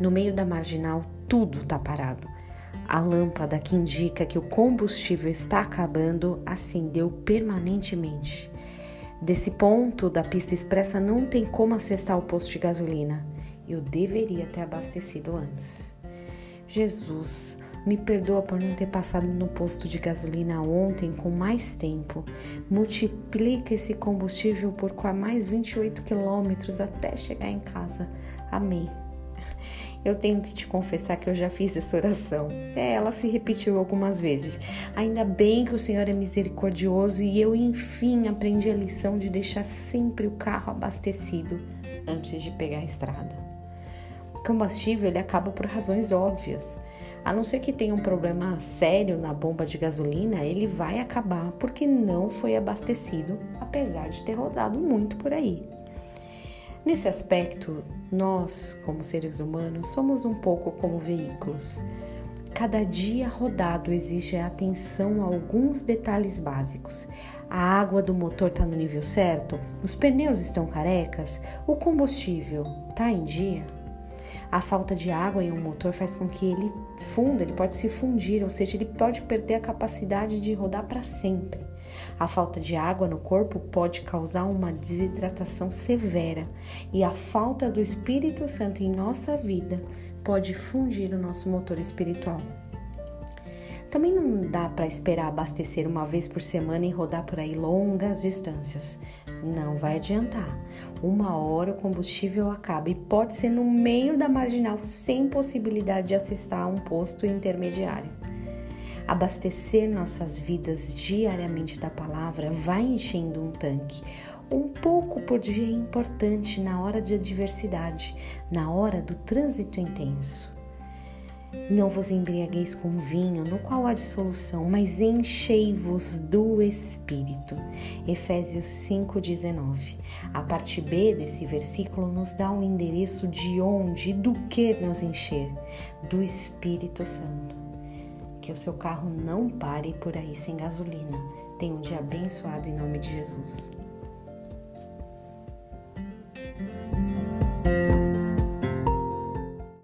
No meio da marginal, tudo está parado. A lâmpada que indica que o combustível está acabando acendeu permanentemente. Desse ponto da pista expressa não tem como acessar o posto de gasolina. Eu deveria ter abastecido antes. Jesus, me perdoa por não ter passado no posto de gasolina ontem com mais tempo. Multiplica esse combustível por mais 28 quilômetros até chegar em casa. Amém. Eu tenho que te confessar que eu já fiz essa oração. É, ela se repetiu algumas vezes. Ainda bem que o Senhor é misericordioso e eu, enfim, aprendi a lição de deixar sempre o carro abastecido antes de pegar a estrada. O combustível ele acaba por razões óbvias. A não ser que tenha um problema sério na bomba de gasolina, ele vai acabar porque não foi abastecido, apesar de ter rodado muito por aí. Nesse aspecto, nós, como seres humanos, somos um pouco como veículos. Cada dia rodado exige atenção a alguns detalhes básicos. A água do motor está no nível certo? Os pneus estão carecas? O combustível está em dia? A falta de água em um motor faz com que ele funda, ele pode se fundir, ou seja, ele pode perder a capacidade de rodar para sempre. A falta de água no corpo pode causar uma desidratação severa e a falta do Espírito Santo em nossa vida pode fundir o nosso motor espiritual. Também não dá para esperar abastecer uma vez por semana e rodar por aí longas distâncias. Não vai adiantar. Uma hora o combustível acaba e pode ser no meio da marginal sem possibilidade de acessar um posto intermediário. Abastecer nossas vidas diariamente da palavra vai enchendo um tanque. Um pouco por dia é importante na hora de adversidade, na hora do trânsito intenso. Não vos embriagueis com vinho, no qual há dissolução, mas enchei-vos do Espírito. Efésios 5,19. A parte B desse versículo nos dá um endereço de onde e do que nos encher: do Espírito Santo que o seu carro não pare por aí sem gasolina. Tenha um dia abençoado em nome de Jesus.